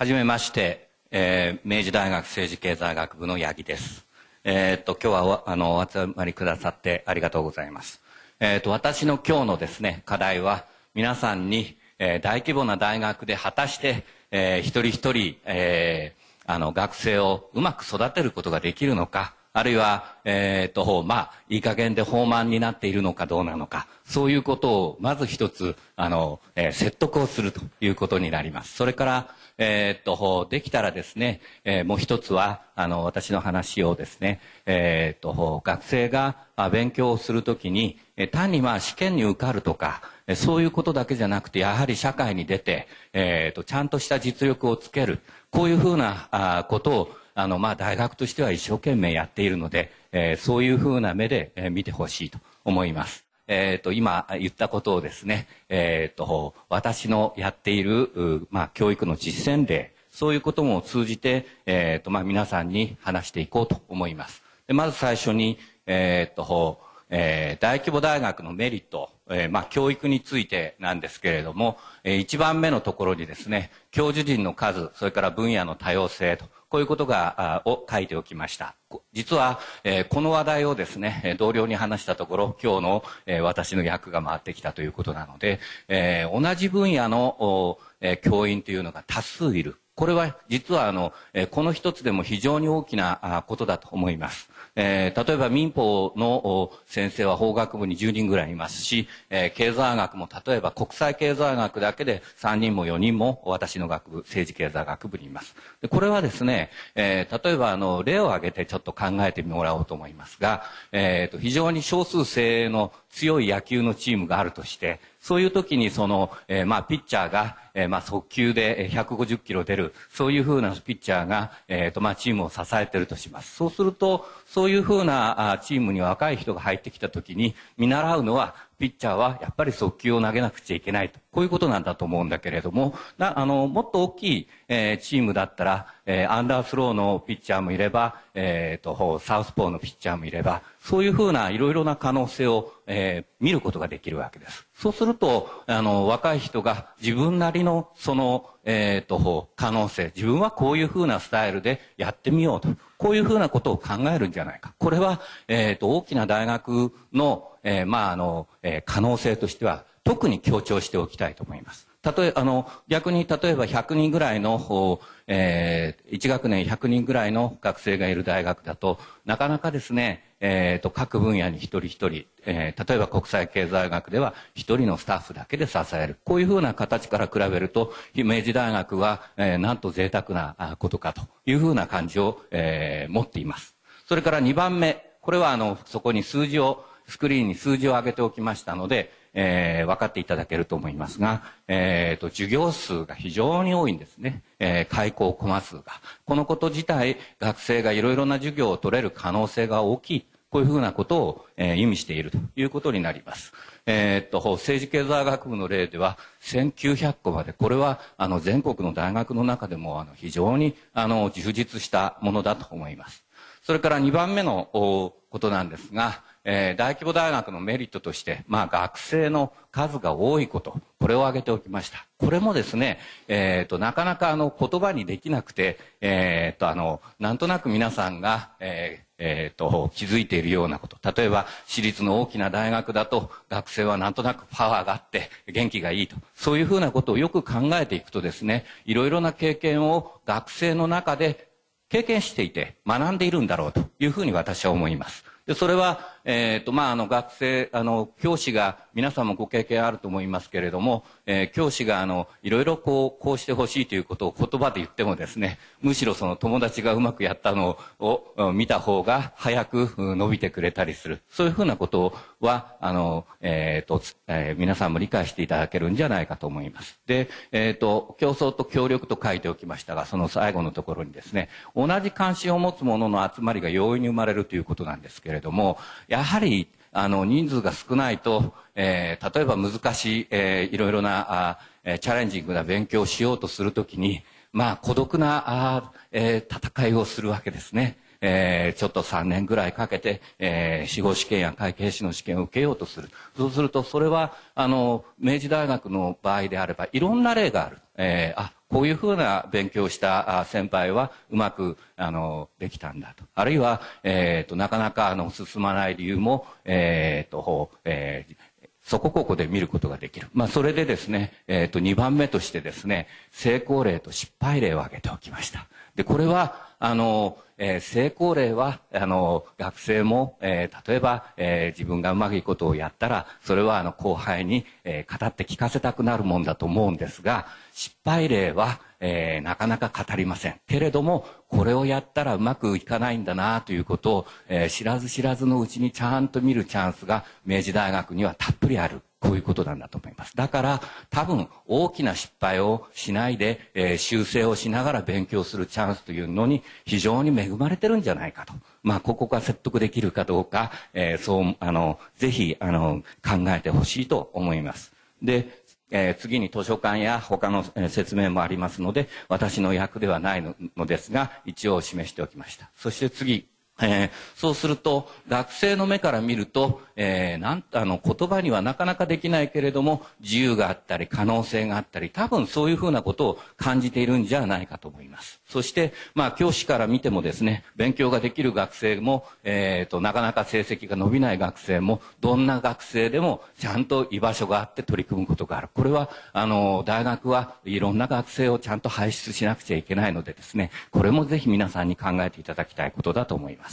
はじめまして、えー、明治大学政治経済学部の八木です。えー、っと、今日はあの、お集まりくださってありがとうございます。えー、っと、私の今日のですね、課題は、皆さんに、えー、大規模な大学で果たして、えー、一人一人、えー、あの、学生をうまく育てることができるのか、あるいは、えっ、ー、と、まあ、いい加減で放慢になっているのかどうなのか、そういうことを、まず一つ、あの、えー、説得をするということになります。それから、えっ、と、できたらですね、えー、もう一つは、あの、私の話をですね、えっ、と、学生が勉強をするときに、単にまあ試験に受かるとか、そういうことだけじゃなくて、やはり社会に出て、えっ、と、ちゃんとした実力をつける。こういうふうなことをあの、まあ、大学としては一生懸命やっているので、えー、そういうふうな目で、え、見てほしいと思います。えっ、ー、と、今言ったことをですね、えっ、と、私のやっている、まあ、教育の実践例、そういうことも通じて、えっ、と、まあ、皆さんに話していこうと思います。でまず最初に、えっ、と、え、大規模大学のメリット、えー、まあ、教育についてなんですけれども、えー、一番目のところにですね、教授陣の数、それから分野の多様性と、こういうことが、を書いておきました。実は、えー、この話題をですね、同僚に話したところ、今日の、えー、私の役が回ってきたということなので、えー、同じ分野の、え、教員というのが多数いる。これは実はあの、え、この一つでも非常に大きなことだと思います。えー、例えば民法の先生は法学部に10人ぐらいいますし、えー、経済学も例えば国際経済学だけで3人も4人も私の学部、政治経済学部にいます。でこれはですね、えー、例えばあの、例を挙げてちょっと考えてもらおうと思いますが、えー、と非常に少数精鋭の強い野球のチームがあるとして、そういう時にその、えー、まあ、ピッチャーが、えー、まあ、速球で150キロ出る、そういうふうなピッチャーが、えっ、ー、と、まあ、チームを支えてるとします。そうすると、そういうふうなチームに若い人が入ってきた時に、見習うのは、ピッチャーはやっぱり速球を投げなくちゃいけないと。こういうことなんだと思うんだけれども、なあの、もっと大きい、えー、チームだったら、えー、アンダースローのピッチャーもいれば、えっ、ー、と、サウスポーのピッチャーもいれば、そういうふうないろいろな可能性を、えー、見ることができるわけです。そうすると、あの、若い人が自分なりの、その、えっ、と、可能性、自分はこういうふうなスタイルでやってみようと。こういうふうなことを考えるんじゃないか。これは、えっ、と、大きな大学の、えー、まあ、あの、えー、可能性としては、特に強調しておきたいと思います。例え、あの、逆に例えば100人ぐらいの、えー、1学年100人ぐらいの学生がいる大学だと、なかなかですね、えっ、ー、と、各分野に一人一人、えー、例えば国際経済学では一人のスタッフだけで支える。こういうふうな形から比べると、明治大学は、えー、なんと贅沢なことかというふうな感じを、えー、持っています。それから2番目、これはあの、そこに数字をスクリーンに数字を上げておきましたので、えー、分かっていただけると思いますが、えーと、授業数が非常に多いんですね、えー、開講コマ数がこのこと自体学生がいろいろな授業を取れる可能性が大きいこういうふうなことを、えー、意味しているということになります。えー、っと、政治経済学部の例では、1900個まで、これは、あの、全国の大学の中でも、あの、非常に、あの、充実したものだと思います。それから2番目のことなんですが、えー、大規模大学のメリットとして、まあ、学生の数が多いこと、これを挙げておきました。これもですね、えっ、ー、と、なかなかあの、言葉にできなくて、えっ、ー、と、あの、なんとなく皆さんが、えー、えー、と、気づいているようなこと。例えば、私立の大きな大学だと、学生はなんとなくパワーがあって、元気がいいと。そういうふうなことをよく考えていくとですね、いろいろな経験を学生の中で経験していて学んでいるんだろうというふうに私は思います。でそれは、えっ、ー、と、まあ、あの、学生、あの、教師が、皆さんもご経験あると思いますけれども、えー、教師が、あの、いろいろこう、こうしてほしいということを言葉で言ってもですね、むしろその友達がうまくやったのを見た方が早く伸びてくれたりする。そういうふうなことは、あの、えっ、ー、と、えー、皆さんも理解していただけるんじゃないかと思います。で、えっ、と、競争と協力と書いておきましたが、その最後のところにですね、同じ関心を持つ者の集まりが容易に生まれるということなんですけれども、やはりあの人数が少ないと、えー、例えば難しい、えー、いろいろなあ、えー、チャレンジングな勉強をしようとするときに、まあ孤独なあ、えー、戦いをするわけですね。えー、ちょっと3年ぐらいかけて、えー、司法試験や会計士の試験を受けようとする。そうすると、それは、あの、明治大学の場合であれば、いろんな例がある。えー、あ、こういうふうな勉強をした先輩はうまくあのできたんだと。あるいは、えーと、なかなかあの進まない理由も、えーとえー、そこここで見ることができる。まあ、それでですね、え、ー、と、2番目としてですね、成功例と失敗例を挙げておきました。で、これは、あの、えー、成功例は、あの、学生も、えー、例えば、えー、自分がうまくいくことをやったら、それは、あの、後輩に、え、語って聞かせたくなるもんだと思うんですが、失敗例は、え、なかなか語りません。けれども、これをやったらうまくいかないんだなということを、え、知らず知らずのうちにちゃんと見るチャンスが明治大学にはたっぷりある。こういうことなんだと思います。だから、多分、大きな失敗をしないで、えー、修正をしながら勉強するチャンスというのに非常に恵まれてるんじゃないかと。まあ、ここが説得できるかどうか、えー、そう、あの、ぜひ、あの、考えてほしいと思います。で、えー、次に図書館や他の説明もありますので、私の役ではないのですが、一応示しておきました。そして次、えー、そうすると、学生の目から見ると、えー、なんあの言葉にはなかなかできないけれども自由があったり可能性があったり多分そういうふうなことを感じているんじゃないかと思います。そしてまあ教師から見てもですね勉強ができる学生も、えーと、なかなか成績が伸びない学生もどんな学生でもちゃんと居場所があって取り組むことがある。これはあの大学はいろんな学生をちゃんと輩出しなくちゃいけないのでですねこれもぜひ皆さんに考えていただきたいことだと思います。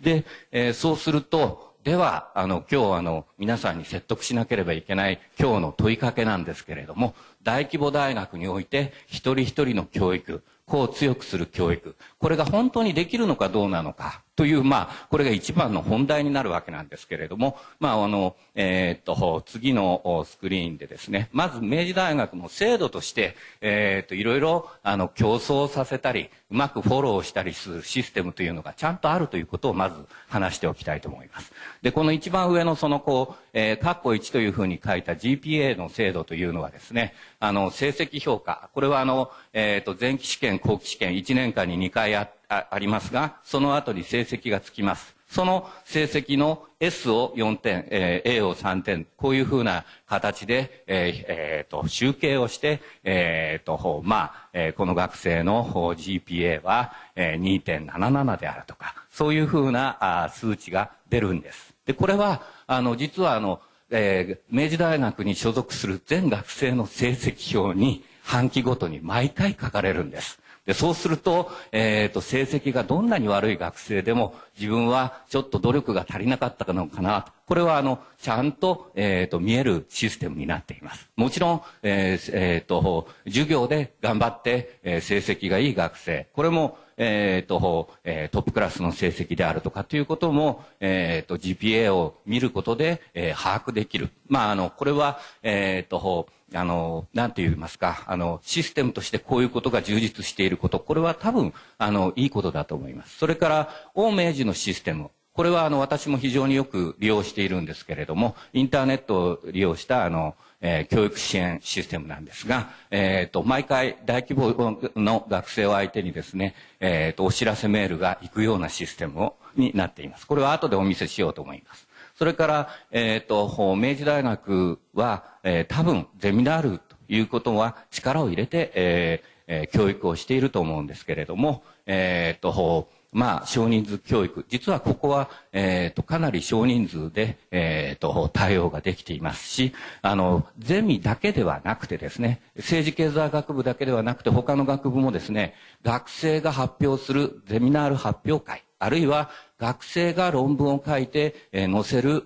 で、えー、そうするとでは、あの、今日あの、皆さんに説得しなければいけない今日の問いかけなんですけれども、大規模大学において一人一人の教育、子を強くする教育、これが本当にできるのかどうなのか、という、まあ、これが一番の本題になるわけなんですけれども、まあ、あの、えー、っと、次のスクリーンでですね、まず明治大学の制度として、えー、っと、いろいろ、あの、競争させたり、うまくフォローしたりするシステムというのがちゃんとあるということをまず話しておきたいと思います。で、この一番上のその、こう、えー、括弧1というふうに書いた GPA の制度というのはですね、あの、成績評価、これはあの、えっ、と、前期試験、後期試験、1年間に2回あって、あありますが、その後に成績がつきます。その成績の S を4点、えー、A を3点、こういうふうな形で、えーえー、と集計をして、えーとまあえー、この学生の GPA は、えー、2.77であるとか、そういうふうなあ数値が出るんです。で、これは、あの、実はあの、えー、明治大学に所属する全学生の成績表に半期ごとに毎回書かれるんです。で、そうすると、えっ、ー、と、成績がどんなに悪い学生でも、自分はちょっと努力が足りなかったのかなと。これは、あの、ちゃんと、えっ、ー、と、見えるシステムになっています。もちろん、えっ、ー、えー、と、授業で頑張って、えー、成績がいい学生。これも、え、ー、と、えー、トップクラスの成績であるとかということも、え、ー、と、GPA を見ることで、えー、把握できる。まあ、あの、これは、えー、と、あの、なんて言いますか、あの、システムとしてこういうことが充実していること、これは多分、あの、いいことだと思います。それから、欧明治のシステム、これはあの私も非常によく利用しているんですけれども、インターネットを利用したあの、えー、教育支援システムなんですが、えっ、ー、と、毎回大規模の学生を相手にですね、えっ、ー、と、お知らせメールが行くようなシステムをになっています。これは後でお見せしようと思います。それから、えっ、と、明治大学は、えー、多分、ゼミナールということは力を入れて、えーえー、教育をしていると思うんですけれども、えっ、と、まあ、少人数教育。実はここは、えっ、ー、と、かなり少人数で、えっ、ー、と、対応ができていますし、あの、ゼミだけではなくてですね、政治経済学部だけではなくて、他の学部もですね、学生が発表するゼミナール発表会、あるいは学生が論文を書いて、えー、載せる、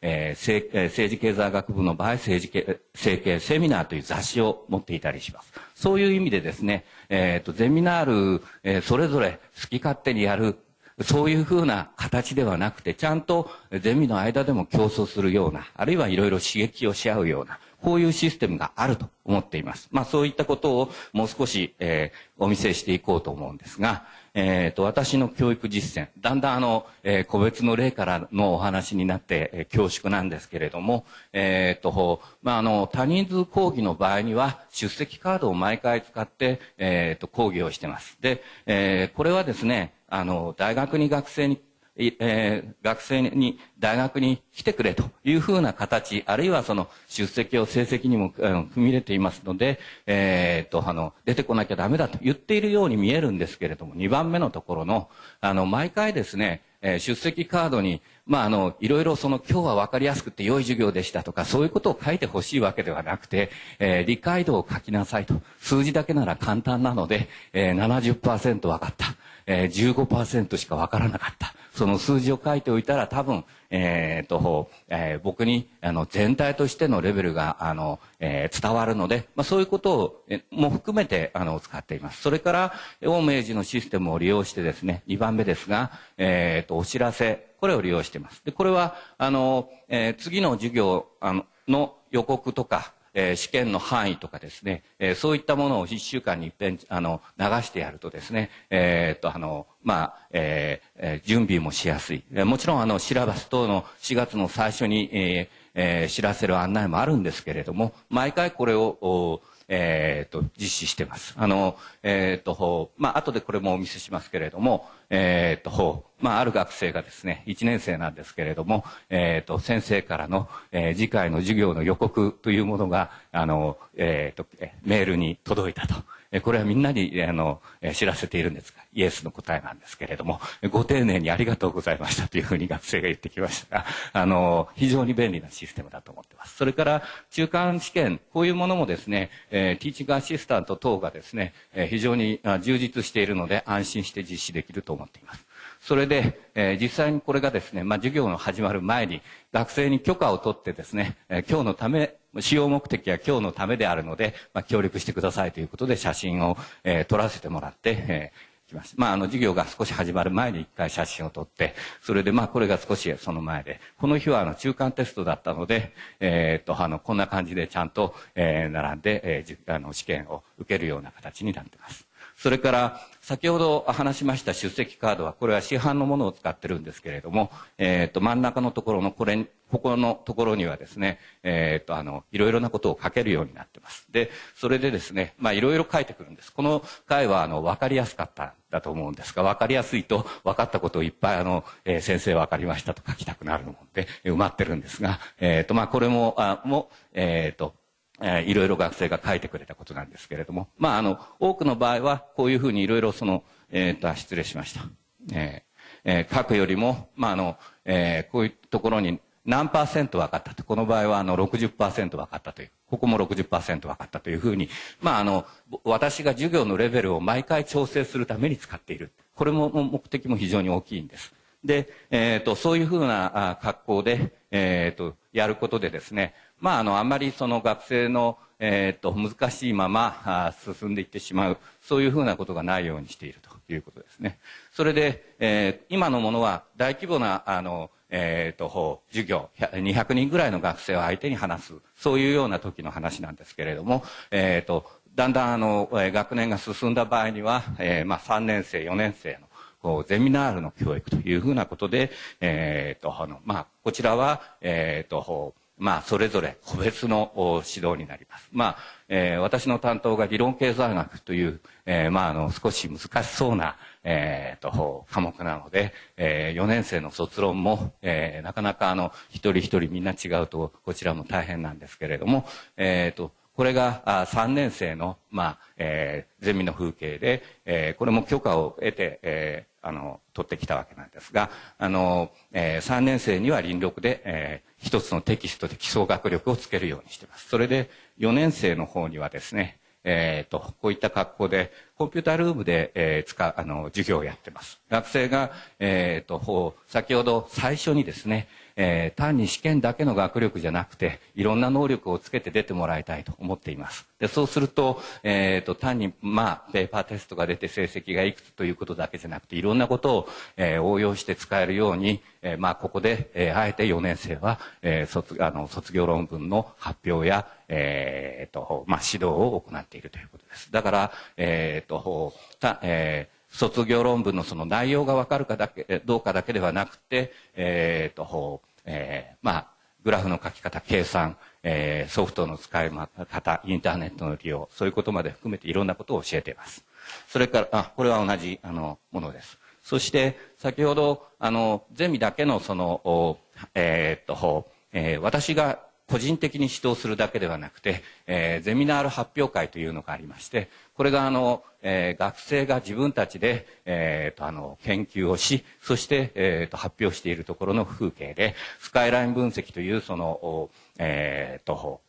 えー、政治経済学部の場合、政治系、政経セミナーという雑誌を持っていたりします。そういう意味でですね、えっ、ー、と、ゼミナール、えー、それぞれ好き勝手にやる、そういうふうな形ではなくて、ちゃんとゼミの間でも競争するような、あるいはいろいろ刺激をし合うような、こういうシステムがあると思っています。まあそういったことをもう少し、えー、お見せしていこうと思うんですが、えっ、ー、と、私の教育実践、だんだんあの、えー、個別の例からのお話になって、えー、恐縮なんですけれども、えっ、ー、と、まあ、あの、多人数講義の場合には、出席カードを毎回使って、えっ、と、講義をしてます。で、えー、これはですね、あの、大学に学生にえー、学生に大学に来てくれというふうな形、あるいはその出席を成績にも、あの踏み入れていますので、えー、っと、あの、出てこなきゃダメだと言っているように見えるんですけれども、2番目のところの、あの、毎回ですね、え、出席カードに、まあ、あの、いろいろその、今日は分かりやすくて良い授業でしたとか、そういうことを書いてほしいわけではなくて、えー、理解度を書きなさいと。数字だけなら簡単なので、えー、70%分かった。えー、15%しか分からなかった。その数字を書いておいたら多分、えー、と、えー、僕に、あの、全体としてのレベルが、あの、えー、伝わるので、まあ、そういうことを、えも含めて、あの、使っています。それから、大明治のシステムを利用してですね、2番目ですが、えー、と、お知らせ、これを利用しています。で、これは、あの、えー、次の授業、あの、の予告とか、えー、試験の範囲とかですね、えー、そういったものを1週間に一遍あの流してやるとですね、えー、っとあのまあえー、準備もしやすい。もちろんあのシラバス等の4月の最初に、えーえー、知らせる案内もあるんですけれども毎回これをえーと、実施してます。あの、えーとまあ後でこれもお見せしますけれども、えーとまあ、ある学生がですね1年生なんですけれども、えーと、先生からの、えー、次回の授業の予告というものがあの、えーとメールに届いたと。これはみんなにあの知らせているんですが、イエスの答えなんですけれども、ご丁寧にありがとうございましたというふうに学生が言ってきましたが、あの、非常に便利なシステムだと思ってます。それから、中間試験、こういうものもですね、え、ティーチングアシスタント等がですね、え、非常に充実しているので、安心して実施できると思っています。それで、えー、実際にこれがですね、まあ、授業の始まる前に学生に許可を取ってですね、えー、今日のため使用目的は今日のためであるので、まあ、協力してくださいということで写真を、えー、撮らせてもらって、えー、ま。まあ、あの、授業が少し始まる前に一回写真を撮って、それで、まあ、これが少しその前で、この日は、あの、中間テストだったので、えー、っと、あの、こんな感じでちゃんと、えー、並んで、えー、あの、試験を受けるような形になっています。それから、先ほど話しました出席カードは、これは市販のものを使ってるんですけれども、えっ、ー、と、真ん中のところのこれ、ここのところにはですね、えっ、ー、と、あの、いろいろなことを書けるようになってます。で、それでですね、まあ、いろいろ書いてくるんです。この回は、あの、わかりやすかったんだと思うんですが、わかりやすいと、分かったことをいっぱい、あの、えー、先生わかりましたと書きたくなるので、埋まってるんですが、えっ、と、まあ、これも、あも、えっ、と、えー、いろいろ学生が書いてくれたことなんですけれども、まあ、あの、多くの場合は、こういうふうにいろいろその、えっ、ー、と、失礼しました。えー、えー、書くよりも、まあ、あの、えー、こういうところに何パーセント分かったと。この場合は、あの、60%分かったという。ここも60%分かったというふうに、まあ、あの、私が授業のレベルを毎回調整するために使っている。これも目的も非常に大きいんです。で、えっ、ー、と、そういうふうな格好で、えっ、ー、と、やることでですね、まあ、あの、あんまりその学生の、えっ、ー、と、難しいままあ進んでいってしまう、そういうふうなことがないようにしているということですね。それで、えー、今のものは大規模な、あの、えっ、ー、と、授業、200人ぐらいの学生を相手に話す、そういうような時の話なんですけれども、えっ、と、だんだんあの、学年が進んだ場合には、え、まあ3年生、4年生の、こう、ゼミナールの教育というふうなことで、えっ、と、あの、まあ、こちらは、えっ、と、まあ、それぞれ個別の指導になります。まあ、えー、私の担当が理論経済学という、えー、まあ、あの、少し難しそうな、えー、と、科目なので、えー、4年生の卒論も、えー、なかなかあの、一人一人みんな違うと、こちらも大変なんですけれども、えー、と、これが3年生の、まあえー、ゼミの風景で、えー、これも許可を得て、えー、あの取ってきたわけなんですがあの、えー、3年生には輪力で、えー、一つのテキストで基礎学力をつけるようにしています。それで4年生の方にはですねえーと、こういった格好でコンピュータールームで、えー、使あの授業をやってます。学生が、えーと先ほど最初にですねえー、単に試験だけの学力じゃなくていろんな能力をつけて出てもらいたいと思っています。でそうすると,、えーと、単に、まあ、ペーパーテストが出て成績がいくつということだけじゃなくていろんなことを、えー、応用して使えるように、えー、まあ、ここで、えー、あえて4年生は、えー、卒あの卒業論文の発表や、えーとまあ、指導を行っているということです。だから、えーとたえー卒業論文のその内容が分かるかだけどうかだけではなくて、えーとえー、まあ、グラフの書き方、計算、えー、ソフトの使い方、インターネットの利用、そういうことまで含めていろんなことを教えています。それから、あ、これは同じ、あの、ものです。そして先ほどあのゼミだけのそのえー、っと、えー、私が個人的に指導するだけではなくて、えー、ゼミナール発表会というのがありましてこれがあの、えー、学生が自分たちで、えー、とあの研究をしそして、えー、と発表しているところの風景でスカイライン分析というその、えー、と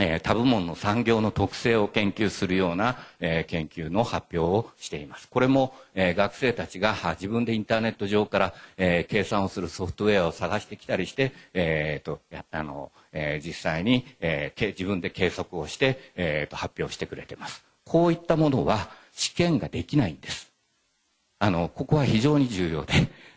えー、他部門の産業の特性を研究するような、えー、研究の発表をしています。これも、えー、学生たちが自分でインターネット上から、え計算をするソフトウェアを探してきたりして、えーとやあのえ実際に、え自分で計測をして、えー、と発表してくれています。こういったものは試験ができないんです。あのここは非常に重要で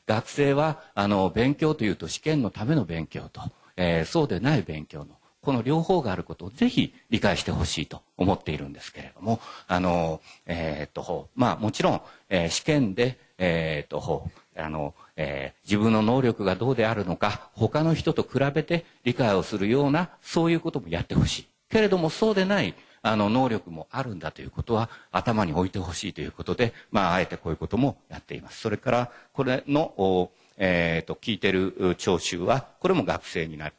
学生はあの勉強というと試験のための勉強と、えそうでない勉強のこの両方があることをぜひ理解してほしいと思っているんですけれども、あの、えー、っと、まあもちろん、えー、試験で、えー、っと、あの、えー、自分の能力がどうであるのか、他の人と比べて理解をするような、そういうこともやってほしい。けれどもそうでない、あの、能力もあるんだということは頭に置いてほしいということで、まあ、あえてこういうこともやっています。それから、これの、えーと、聞いてる聴衆はこれも学生になっ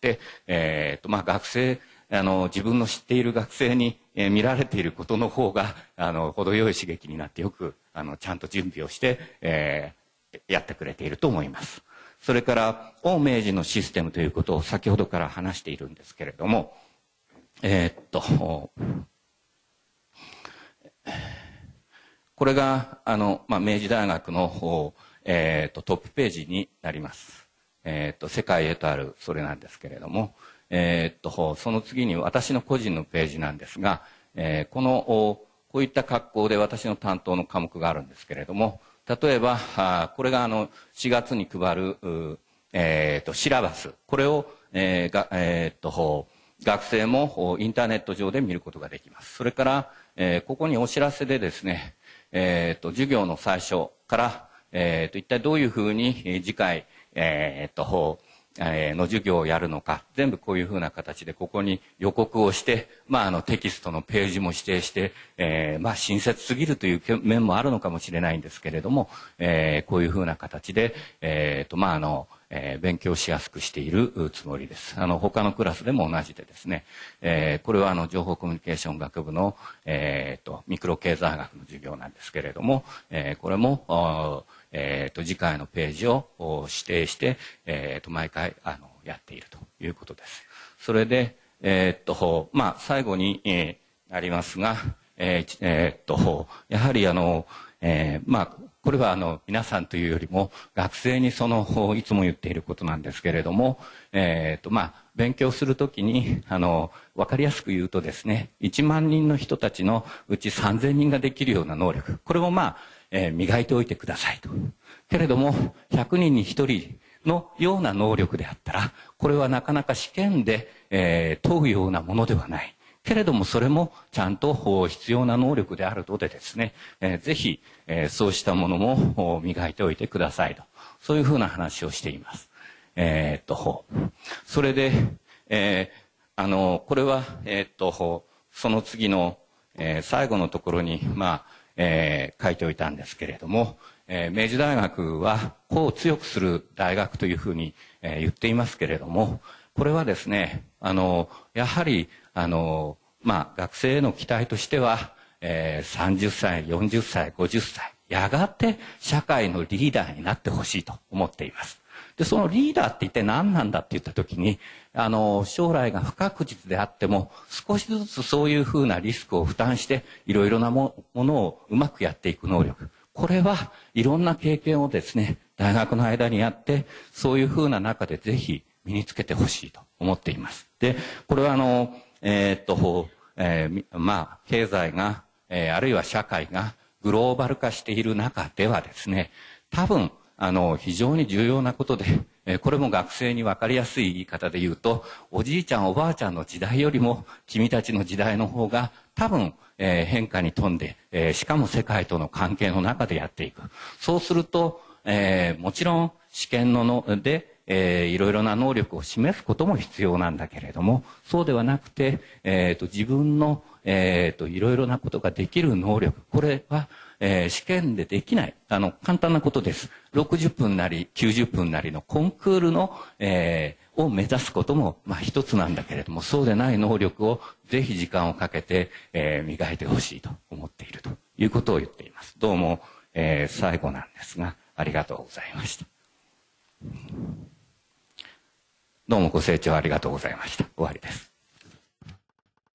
て、えーとまあ、学生あの自分の知っている学生に、え、見られていることの方があの程よい刺激になってよくあのちゃんと準備をして、えー、やってくれていると思います。それから大明治のシステムということを先ほどから話しているんですけれどもえー、っとこれがあの、まあ、明治大学のえーと、トップページになります。えーと、世界へとあるそれなんですけれども、えーと、その次に私の個人のページなんですが、えー、このこういった格好で私の担当の科目があるんですけれども例えばあこれがあの4月に配る、えー、とシラバス。これを、えーがえー、と学生もインターネット上で見ることができます。それから、えー、ここにお知らせでですね、えー、と授業の最初からえー、と一体どういうふうに次回、えー、とえー、の授業をやるのか全部こういうふうな形でここに予告をして、まあ、あのテキストのページも指定して、えー、まあ親切すぎるという面もあるのかもしれないんですけれども、えー、こういうふうな形で、えーとまああのえー、勉強しやすくしているつもりです。あの他のクラスでも同じでですね、えー、これはあの情報コミュニケーション学部の、えーと、ミクロ経済学の授業なんですけれども、えー、これも、えーと、次回のページを指定して、えーと、毎回あのやっているということです。それで、えーとまあ、最後に、えー、なりますが、えーえー、とやはりあの、えーまあこれはあの皆さんというよりも学生にそのいつも言っていることなんですけれども、えーとまあ、勉強するときにあの分かりやすく言うとですね1万人の人たちのうち3000人ができるような能力これをまあ、えー、磨いておいてくださいと。けれども100人に1人のような能力であったらこれはなかなか試験で、えー、問うようなものではない。けれどもそれもちゃんと必要な能力であるのでですね、えー、ぜひ、えー、そうしたものも磨いておいてくださいとそういうふうな話をしています。えー、っとそれで、えー、あのこれは、えー、っとその次の、えー、最後のところに、まあえー、書いておいたんですけれども、えー、明治大学は個を強くする大学というふうに、えー、言っていますけれどもこれはですねあのやはりあの、まあ、学生への期待としては、えー、30歳、40歳、50歳、やがて社会のリーダーになってほしいと思っています。で、そのリーダーって一体何なんだって言った時に、あの、将来が不確実であっても、少しずつそういうふうなリスクを負担して、いろいろなものをうまくやっていく能力。これはいろんな経験をですね、大学の間にやって、そういうふうな中でぜひ身につけてほしいと思っています。で、これはあの、えー、っと、えー、まあ、経済が、えー、あるいは社会がグローバル化している中ではですね、多分、あの、非常に重要なことで、え、これも学生に分かりやすい言い方で言うと、おじいちゃんおばあちゃんの時代よりも、君たちの時代の方が、多分、えー、変化に富んで、えー、しかも世界との関係の中でやっていく。そうすると、えー、もちろん試験のので、えー、いろいろな能力を示すことも必要なんだけれどもそうではなくて、えーと、自分の、えーと、いろいろなことができる能力これは、えー、試験でできない、あの、簡単なことです。60分なり90分なりのコンクールの、えー、を目指すことも、まあ一つなんだけれども、そうでない能力をぜひ時間をかけて、えー、磨いてほしいと思っているということを言っています。どうも、えー、最後なんですが、ありがとうございました。どうもご清聴ありがとうございました。終わりです。